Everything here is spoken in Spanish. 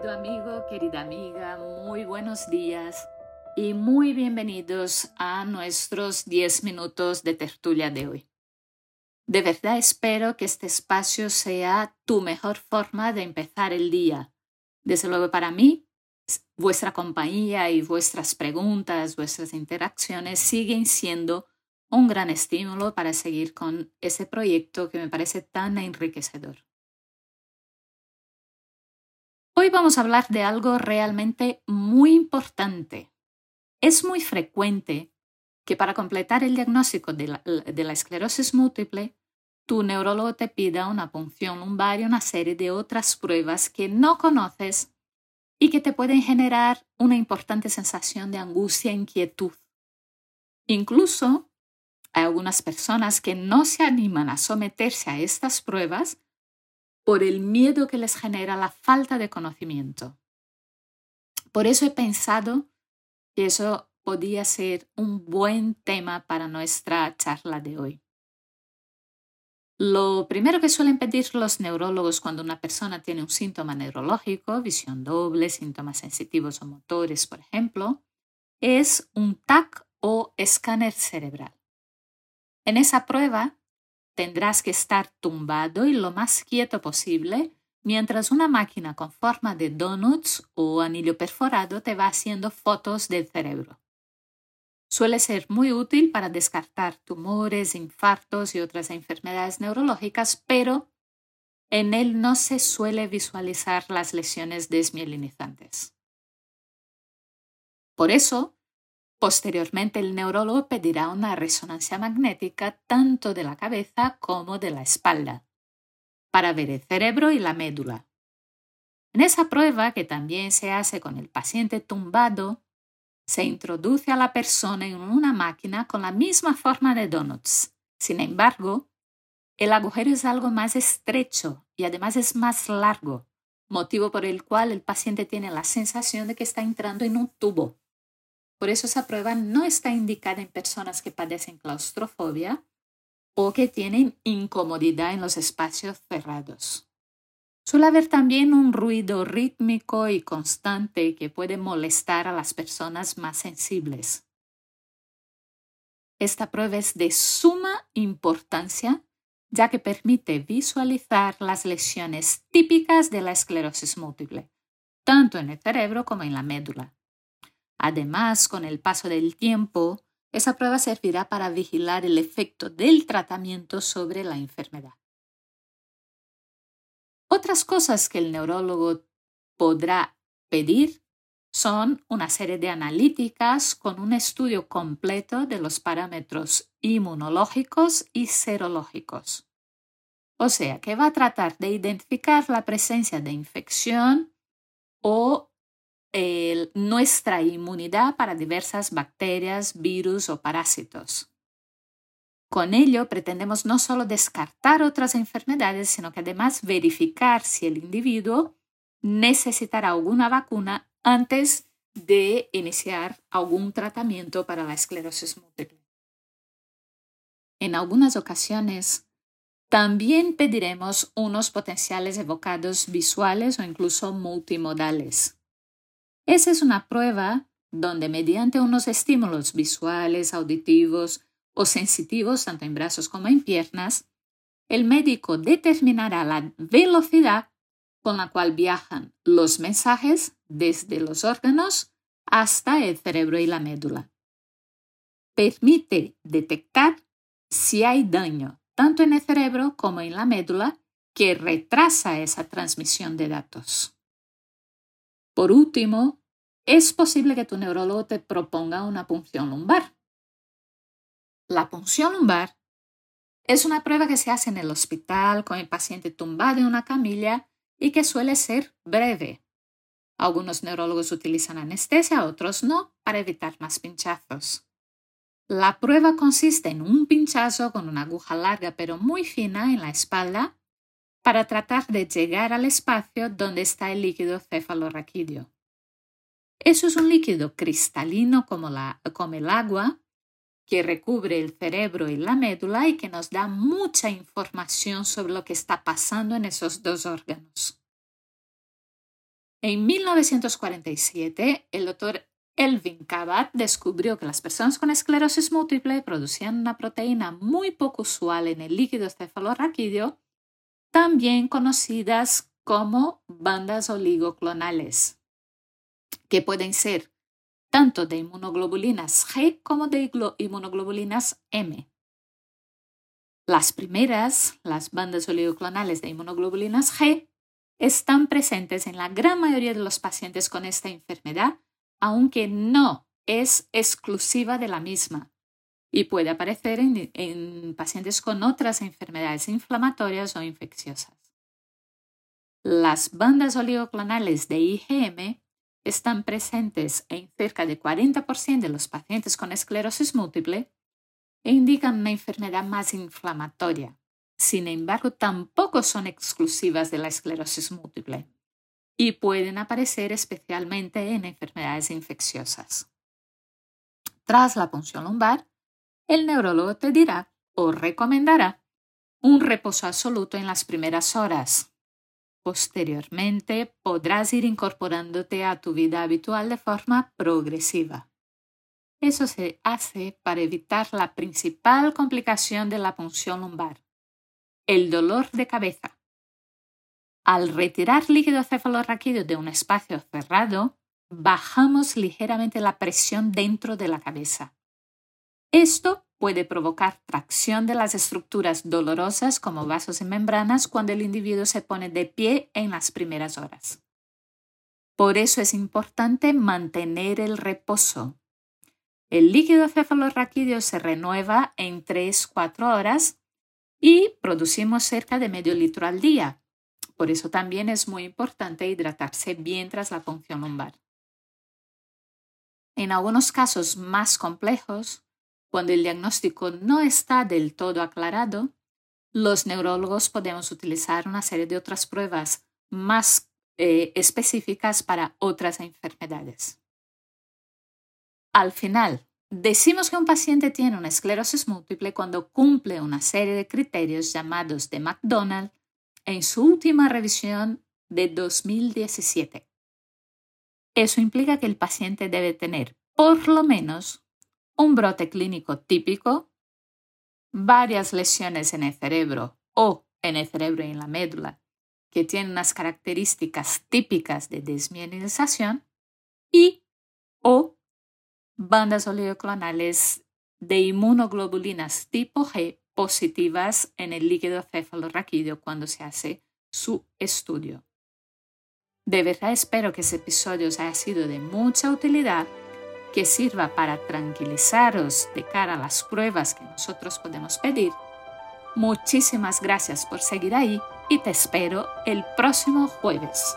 Querido amigo, querida amiga, muy buenos días y muy bienvenidos a nuestros 10 minutos de tertulia de hoy. De verdad espero que este espacio sea tu mejor forma de empezar el día. Desde luego para mí, vuestra compañía y vuestras preguntas, vuestras interacciones siguen siendo un gran estímulo para seguir con ese proyecto que me parece tan enriquecedor. Hoy vamos a hablar de algo realmente muy importante. Es muy frecuente que para completar el diagnóstico de la, esclerosis múltiple, tu neurólogo te pida una punción lumbar y una serie de otras pruebas que no conoces y que te pueden generar una importante sensación de angustia e inquietud. Incluso hay algunas personas que no se animan a someterse a estas pruebas por el miedo que les genera la falta de conocimiento. Por eso he pensado que eso podía ser un buen tema para nuestra charla de hoy. Lo primero que suelen pedir los neurólogos cuando una persona tiene un síntoma neurológico, visión doble, síntomas sensitivos o motores, por ejemplo, es un TAC o escáner cerebral. En esa prueba Tendrás que estar tumbado y lo más quieto posible mientras una máquina con forma de donuts o anillo perforado te va haciendo fotos del cerebro. Suele ser muy útil para descartar tumores, infartos y otras enfermedades neurológicas, pero en él no se suele visualizar las lesiones desmielinizantes. Por eso, Posteriormente, el neurólogo pedirá una resonancia magnética tanto de la cabeza como de la espalda, para ver el cerebro y la médula. En esa prueba, que también se hace con el paciente tumbado, se introduce a la persona en una máquina con la misma forma de donuts. Sin embargo, el agujero es algo más estrecho y además es más largo, motivo por el cual el paciente tiene la sensación de que está entrando en un tubo. Por eso esa prueba no está indicada en personas que padecen claustrofobia o que tienen incomodidad en los espacios cerrados. Suele haber también un ruido rítmico y constante que puede molestar a las personas más sensibles. Esta prueba es de suma importancia ya que permite visualizar las lesiones típicas de la esclerosis múltiple, tanto en el cerebro como en la médula. Además, con el paso del tiempo, esa prueba servirá para vigilar el efecto del tratamiento sobre la enfermedad. Otras cosas que el neurólogo podrá pedir son una serie de analíticas con un estudio completo de los parámetros inmunológicos y serológicos. O sea, que va a tratar de identificar la presencia de infección o nuestra inmunidad para diversas bacterias, virus o parásitos. Con ello pretendemos no solo descartar otras enfermedades, sino que además verificar si el individuo necesitará alguna vacuna antes de iniciar algún tratamiento para la esclerosis múltiple. En algunas ocasiones, también pediremos unos potenciales evocados visuales o incluso multimodales. Esa es una prueba donde mediante unos estímulos visuales, auditivos o sensitivos, tanto en brazos como en piernas, el médico determinará la velocidad con la cual viajan los mensajes desde los órganos hasta el cerebro y la médula. Permite detectar si hay daño tanto en el cerebro como en la médula que retrasa esa transmisión de datos. Por último, es posible que tu neurólogo te proponga una punción lumbar. La punción lumbar es una prueba que se hace en el hospital con el paciente tumbado en una camilla y que suele ser breve. Algunos neurólogos utilizan anestesia, otros no, para evitar más pinchazos. La prueba consiste en un pinchazo con una aguja larga pero muy fina en la espalda para tratar de llegar al espacio donde está el líquido cefalorraquídeo. Eso es un líquido cristalino como, el agua que recubre el cerebro y la médula y que nos da mucha información sobre lo que está pasando en esos dos órganos. En 1947, el doctor Elvin Kabat descubrió que las personas con esclerosis múltiple producían una proteína muy poco usual en el líquido cefalorraquídeo, también conocidas como bandas oligoclonales, que pueden ser tanto de inmunoglobulinas G como de inmunoglobulinas M. Las primeras, las bandas oligoclonales de inmunoglobulinas G, están presentes en la gran mayoría de los pacientes con esta enfermedad, aunque no es exclusiva de la misma y puede aparecer en, en pacientes con otras enfermedades inflamatorias o infecciosas. Las bandas oligoclonales de IgM están presentes en cerca de 40% de los pacientes con esclerosis múltiple e indican una enfermedad más inflamatoria. Sin embargo, tampoco son exclusivas de la esclerosis múltiple y pueden aparecer especialmente en enfermedades infecciosas. Tras la punción lumbar, el neurólogo te dirá o recomendará un reposo absoluto en las primeras horas. Posteriormente podrás ir incorporándote a tu vida habitual de forma progresiva. Eso se hace para evitar la principal complicación de la punción lumbar, el dolor de cabeza. Al retirar líquido cefalorraquídeo de un espacio cerrado, bajamos ligeramente la presión dentro de la cabeza. Esto puede provocar tracción de las estructuras dolorosas como vasos y membranas cuando el individuo se pone de pie en las primeras horas. Por eso es importante mantener el reposo, el líquido cefalorraquídeo se renueva en 3-4 horas y producimos cerca de medio litro al día. Por eso también es muy importante hidratarse bien tras la punción lumbar. En algunos casos más complejos, cuando el diagnóstico no está del todo aclarado, los neurólogos podemos utilizar una serie de otras pruebas más eh, específicas para otras enfermedades. Al final, decimos que un paciente tiene una esclerosis múltiple cuando cumple una serie de criterios llamados de McDonald en su última revisión de 2017. Eso implica que el paciente debe tener por lo menos un brote clínico típico, varias lesiones en el cerebro o en el cerebro y en la médula que tienen unas características típicas de desmielinización y o bandas oligoclonales de inmunoglobulinas tipo G positivas en el líquido cefalorraquídeo cuando se hace su estudio. De verdad espero que ese episodio os haya sido de mucha utilidad, que sirva para tranquilizaros de cara a las pruebas que nosotros podemos pedir. Muchísimas gracias por seguir ahí y te espero el próximo jueves.